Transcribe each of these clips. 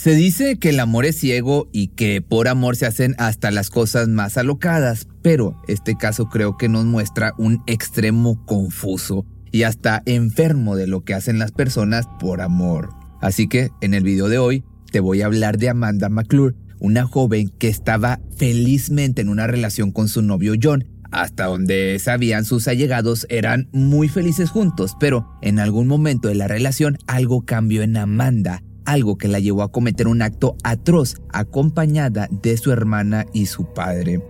Se dice que el amor es ciego y que por amor se hacen hasta las cosas más alocadas, pero este caso creo que nos muestra un extremo confuso y hasta enfermo de lo que hacen las personas por amor. Así que en el video de hoy te voy a hablar de Amanda McClure, una joven que estaba felizmente en una relación con su novio John. Hasta donde sabían sus allegados eran muy felices juntos, pero en algún momento de la relación algo cambió en Amanda, algo que la llevó a cometer un acto atroz acompañada de su hermana y su padre.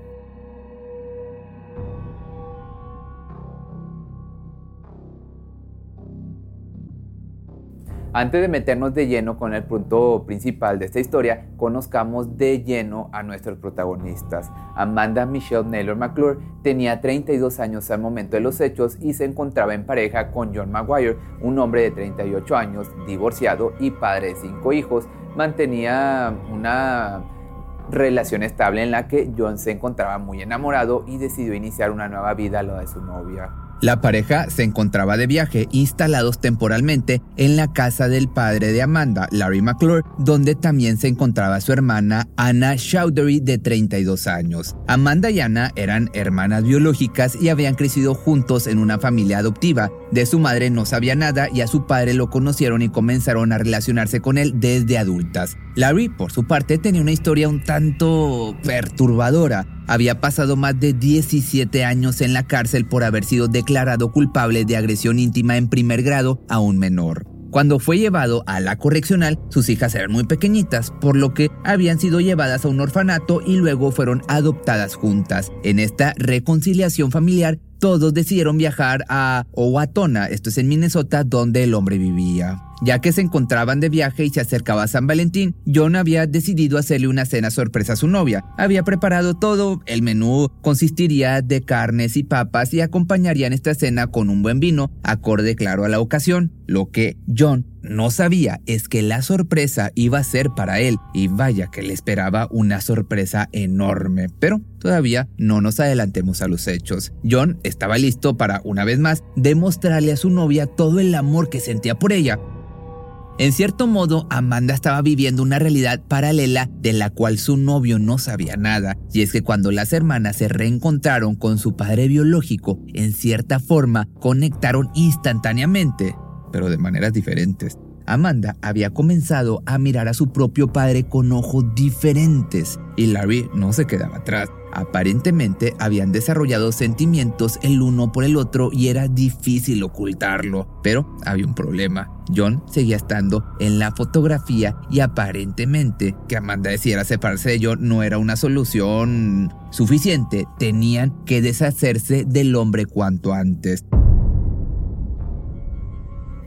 Antes de meternos de lleno con el punto principal de esta historia, conozcamos de lleno a nuestros protagonistas. Amanda Michelle Naylor McClure tenía 32 años al momento de los hechos y se encontraba en pareja con John Maguire, un hombre de 38 años, divorciado y padre de cinco hijos. Mantenía una relación estable en la que John se encontraba muy enamorado y decidió iniciar una nueva vida a lo de su novia. La pareja se encontraba de viaje instalados temporalmente en la casa del padre de Amanda, Larry McClure, donde también se encontraba su hermana Anna Chowdhury de 32 años. Amanda y Anna eran hermanas biológicas y habían crecido juntos en una familia adoptiva. De su madre no sabía nada y a su padre lo conocieron y comenzaron a relacionarse con él desde adultas. Larry, por su parte, tenía una historia un tanto perturbadora había pasado más de 17 años en la cárcel por haber sido declarado culpable de agresión íntima en primer grado a un menor. Cuando fue llevado a la correccional, sus hijas eran muy pequeñitas, por lo que habían sido llevadas a un orfanato y luego fueron adoptadas juntas. En esta reconciliación familiar, todos decidieron viajar a Owatonna, esto es en Minnesota, donde el hombre vivía. Ya que se encontraban de viaje y se acercaba a San Valentín, John había decidido hacerle una cena sorpresa a su novia. Había preparado todo, el menú consistiría de carnes y papas y acompañarían esta cena con un buen vino, acorde claro a la ocasión. Lo que John no sabía es que la sorpresa iba a ser para él y vaya que le esperaba una sorpresa enorme, pero todavía no nos adelantemos a los hechos. John estaba listo para, una vez más, demostrarle a su novia todo el amor que sentía por ella. En cierto modo, Amanda estaba viviendo una realidad paralela de la cual su novio no sabía nada, y es que cuando las hermanas se reencontraron con su padre biológico, en cierta forma conectaron instantáneamente, pero de maneras diferentes. Amanda había comenzado a mirar a su propio padre con ojos diferentes y Larry no se quedaba atrás. Aparentemente habían desarrollado sentimientos el uno por el otro y era difícil ocultarlo, pero había un problema. John seguía estando en la fotografía y aparentemente que Amanda decidiera separarse de John no era una solución suficiente. Tenían que deshacerse del hombre cuanto antes.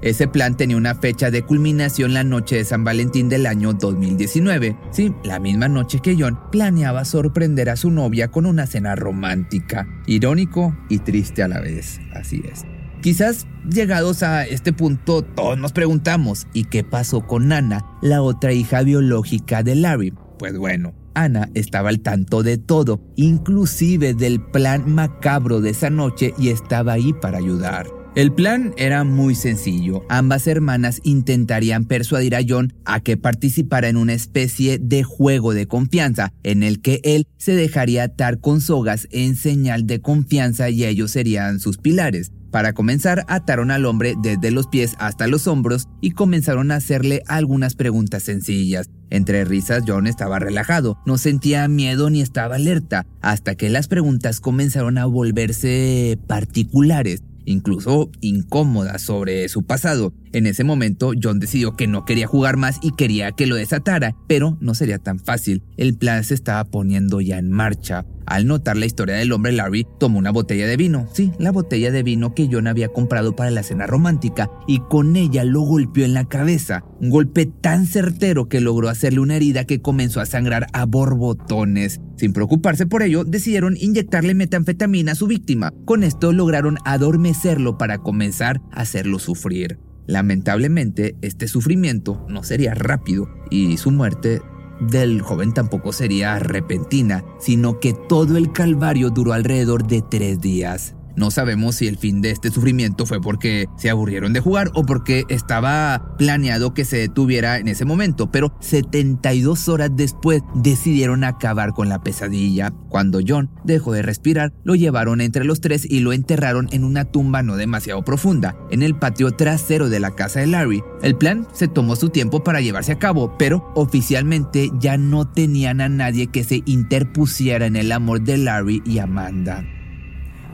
Ese plan tenía una fecha de culminación la noche de San Valentín del año 2019. Sí, la misma noche que John planeaba sorprender a su novia con una cena romántica. Irónico y triste a la vez, así es. Quizás llegados a este punto todos nos preguntamos, ¿y qué pasó con Ana, la otra hija biológica de Larry? Pues bueno, Ana estaba al tanto de todo, inclusive del plan macabro de esa noche y estaba ahí para ayudar. El plan era muy sencillo. Ambas hermanas intentarían persuadir a John a que participara en una especie de juego de confianza en el que él se dejaría atar con sogas en señal de confianza y ellos serían sus pilares. Para comenzar, ataron al hombre desde los pies hasta los hombros y comenzaron a hacerle algunas preguntas sencillas. Entre risas, John estaba relajado, no sentía miedo ni estaba alerta, hasta que las preguntas comenzaron a volverse particulares incluso incómoda sobre su pasado. En ese momento, John decidió que no quería jugar más y quería que lo desatara, pero no sería tan fácil. El plan se estaba poniendo ya en marcha. Al notar la historia del hombre, Larry tomó una botella de vino, sí, la botella de vino que John había comprado para la cena romántica, y con ella lo golpeó en la cabeza. Un golpe tan certero que logró hacerle una herida que comenzó a sangrar a borbotones. Sin preocuparse por ello, decidieron inyectarle metanfetamina a su víctima. Con esto lograron adormecerlo para comenzar a hacerlo sufrir. Lamentablemente, este sufrimiento no sería rápido y su muerte del joven tampoco sería repentina, sino que todo el calvario duró alrededor de tres días. No sabemos si el fin de este sufrimiento fue porque se aburrieron de jugar o porque estaba planeado que se detuviera en ese momento, pero 72 horas después decidieron acabar con la pesadilla. Cuando John dejó de respirar, lo llevaron entre los tres y lo enterraron en una tumba no demasiado profunda, en el patio trasero de la casa de Larry. El plan se tomó su tiempo para llevarse a cabo, pero oficialmente ya no tenían a nadie que se interpusiera en el amor de Larry y Amanda.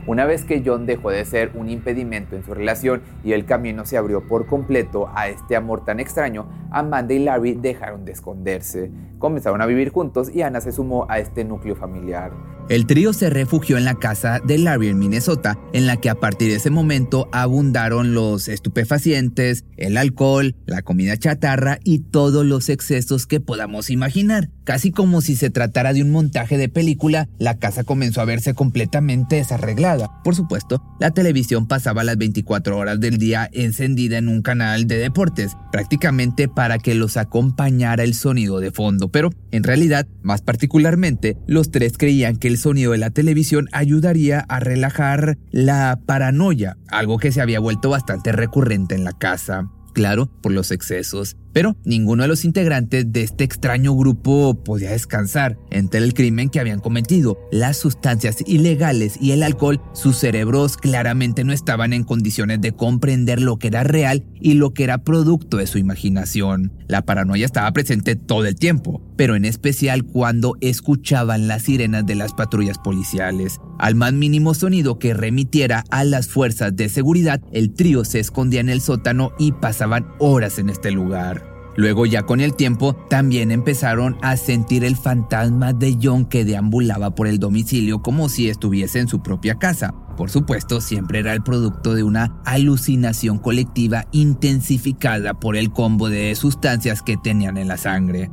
Una vez que John dejó de ser un impedimento en su relación y el camino se abrió por completo a este amor tan extraño, Amanda y Larry dejaron de esconderse. Comenzaron a vivir juntos y Anna se sumó a este núcleo familiar. El trío se refugió en la casa de Larry en Minnesota, en la que a partir de ese momento abundaron los estupefacientes, el alcohol, la comida chatarra y todos los excesos que podamos imaginar. Casi como si se tratara de un montaje de película, la casa comenzó a verse completamente desarreglada. Por supuesto, la televisión pasaba las 24 horas del día encendida en un canal de deportes, prácticamente para que los acompañara el sonido de fondo, pero en realidad, más particularmente, los tres creían que el sonido de la televisión ayudaría a relajar la paranoia, algo que se había vuelto bastante recurrente en la casa. Claro, por los excesos pero ninguno de los integrantes de este extraño grupo podía descansar. Entre el crimen que habían cometido, las sustancias ilegales y el alcohol, sus cerebros claramente no estaban en condiciones de comprender lo que era real y lo que era producto de su imaginación. La paranoia estaba presente todo el tiempo, pero en especial cuando escuchaban las sirenas de las patrullas policiales. Al más mínimo sonido que remitiera a las fuerzas de seguridad, el trío se escondía en el sótano y pasaban horas en este lugar. Luego ya con el tiempo también empezaron a sentir el fantasma de John que deambulaba por el domicilio como si estuviese en su propia casa. Por supuesto, siempre era el producto de una alucinación colectiva intensificada por el combo de sustancias que tenían en la sangre.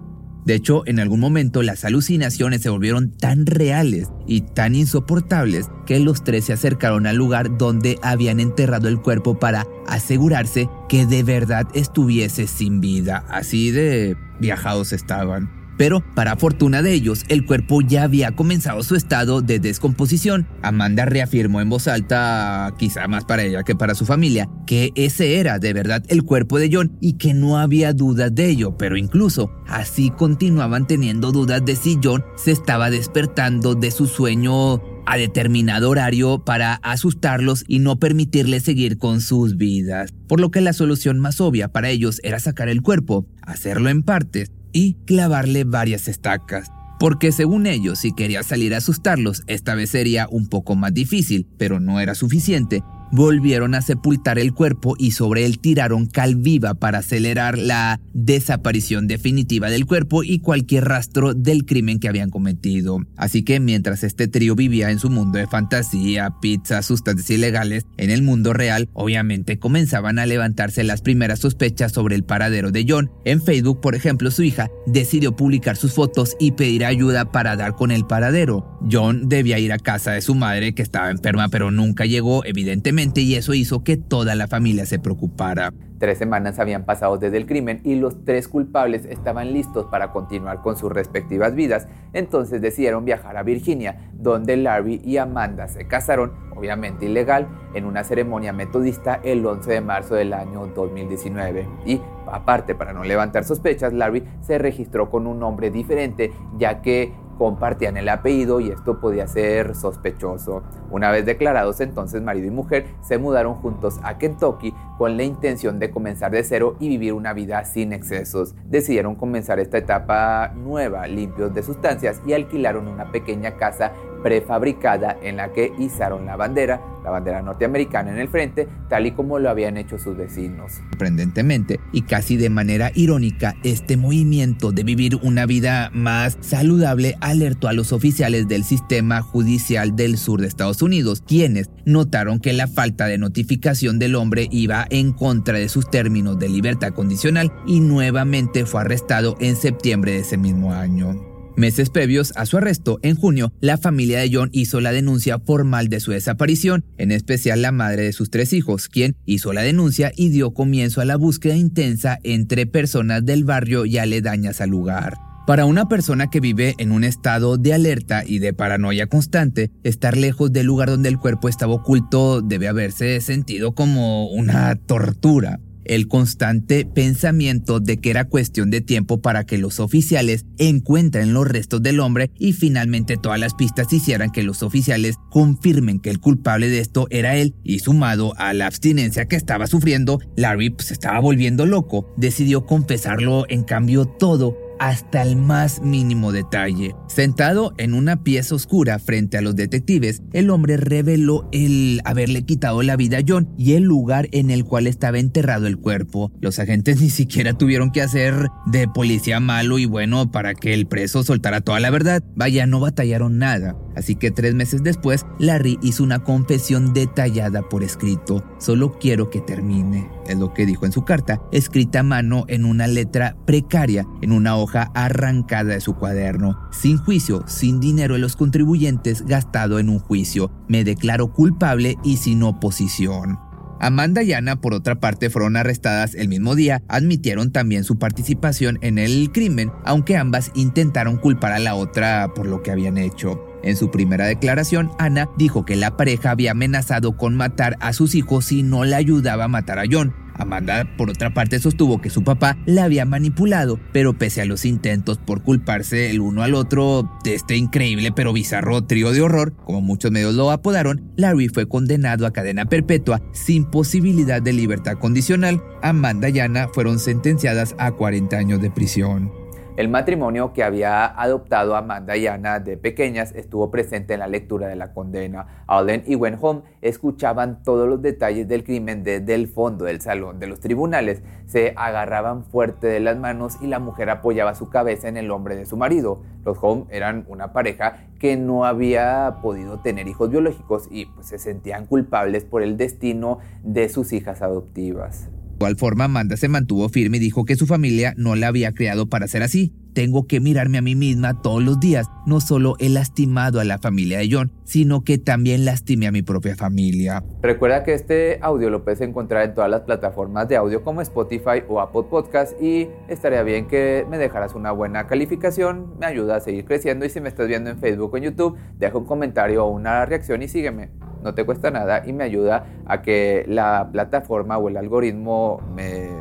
De hecho, en algún momento las alucinaciones se volvieron tan reales y tan insoportables que los tres se acercaron al lugar donde habían enterrado el cuerpo para asegurarse que de verdad estuviese sin vida. Así de viajados estaban. Pero, para fortuna de ellos, el cuerpo ya había comenzado su estado de descomposición. Amanda reafirmó en voz alta, quizá más para ella que para su familia, que ese era de verdad el cuerpo de John y que no había dudas de ello, pero incluso así continuaban teniendo dudas de si John se estaba despertando de su sueño a determinado horario para asustarlos y no permitirles seguir con sus vidas. Por lo que la solución más obvia para ellos era sacar el cuerpo, hacerlo en partes y clavarle varias estacas. Porque según ellos, si quería salir a asustarlos, esta vez sería un poco más difícil, pero no era suficiente, volvieron a sepultar el cuerpo y sobre él tiraron cal viva para acelerar la desaparición definitiva del cuerpo y cualquier rastro del crimen que habían cometido. Así que mientras este trío vivía en su mundo de fantasía, pizza, sustancias ilegales, en el mundo real obviamente comenzaban a levantarse las primeras sospechas sobre el paradero de John. En Facebook, por ejemplo, su hija decidió publicar sus fotos y pedir ayuda para dar con el paradero. John debía ir a casa de su madre que estaba enferma pero nunca llegó evidentemente y eso hizo que toda la familia se preocupara. Tres semanas habían pasado desde el crimen y los tres culpables estaban listos para continuar con sus respectivas vidas, entonces decidieron viajar a Virginia, donde Larry y Amanda se casaron, obviamente ilegal, en una ceremonia metodista el 11 de marzo del año 2019. Y aparte, para no levantar sospechas, Larry se registró con un nombre diferente, ya que compartían el apellido y esto podía ser sospechoso. Una vez declarados entonces marido y mujer, se mudaron juntos a Kentucky con la intención de comenzar de cero y vivir una vida sin excesos. Decidieron comenzar esta etapa nueva, limpios de sustancias, y alquilaron una pequeña casa prefabricada en la que izaron la bandera, la bandera norteamericana en el frente, tal y como lo habían hecho sus vecinos. Sorprendentemente y casi de manera irónica, este movimiento de vivir una vida más saludable alertó a los oficiales del sistema judicial del sur de Estados Unidos, quienes notaron que la falta de notificación del hombre iba en contra de sus términos de libertad condicional y nuevamente fue arrestado en septiembre de ese mismo año. Meses previos a su arresto, en junio, la familia de John hizo la denuncia formal de su desaparición, en especial la madre de sus tres hijos, quien hizo la denuncia y dio comienzo a la búsqueda intensa entre personas del barrio y aledañas al lugar. Para una persona que vive en un estado de alerta y de paranoia constante, estar lejos del lugar donde el cuerpo estaba oculto debe haberse sentido como una tortura el constante pensamiento de que era cuestión de tiempo para que los oficiales encuentren los restos del hombre y finalmente todas las pistas hicieran que los oficiales confirmen que el culpable de esto era él. Y sumado a la abstinencia que estaba sufriendo, Larry se pues, estaba volviendo loco, decidió confesarlo en cambio todo hasta el más mínimo detalle. Sentado en una pieza oscura frente a los detectives, el hombre reveló el haberle quitado la vida a John y el lugar en el cual estaba enterrado el cuerpo. Los agentes ni siquiera tuvieron que hacer de policía malo y bueno para que el preso soltara toda la verdad. Vaya, no batallaron nada. Así que tres meses después, Larry hizo una confesión detallada por escrito. Solo quiero que termine, es lo que dijo en su carta, escrita a mano en una letra precaria, en una hoja arrancada de su cuaderno. Sin juicio, sin dinero de los contribuyentes gastado en un juicio. Me declaro culpable y sin oposición. Amanda y Ana, por otra parte, fueron arrestadas el mismo día, admitieron también su participación en el crimen, aunque ambas intentaron culpar a la otra por lo que habían hecho. En su primera declaración, Ana dijo que la pareja había amenazado con matar a sus hijos si no le ayudaba a matar a John. Amanda, por otra parte, sostuvo que su papá la había manipulado, pero pese a los intentos por culparse el uno al otro de este increíble pero bizarro trío de horror, como muchos medios lo apodaron, Larry fue condenado a cadena perpetua sin posibilidad de libertad condicional. Amanda y Ana fueron sentenciadas a 40 años de prisión. El matrimonio que había adoptado a Amanda y Ana de pequeñas estuvo presente en la lectura de la condena. Allen y Wenholm escuchaban todos los detalles del crimen desde el fondo del salón de los tribunales. Se agarraban fuerte de las manos y la mujer apoyaba su cabeza en el hombro de su marido. Los Holm eran una pareja que no había podido tener hijos biológicos y pues, se sentían culpables por el destino de sus hijas adoptivas. Igual forma, Amanda se mantuvo firme y dijo que su familia no la había creado para ser así. Tengo que mirarme a mí misma todos los días. No solo he lastimado a la familia de John, sino que también lastimé a mi propia familia. Recuerda que este audio lo puedes encontrar en todas las plataformas de audio como Spotify o Apple Podcast y estaría bien que me dejaras una buena calificación, me ayuda a seguir creciendo y si me estás viendo en Facebook o en YouTube, deja un comentario o una reacción y sígueme no te cuesta nada y me ayuda a que la plataforma o el algoritmo me,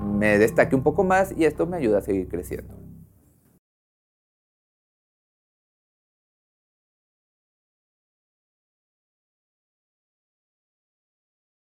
me destaque un poco más y esto me ayuda a seguir creciendo.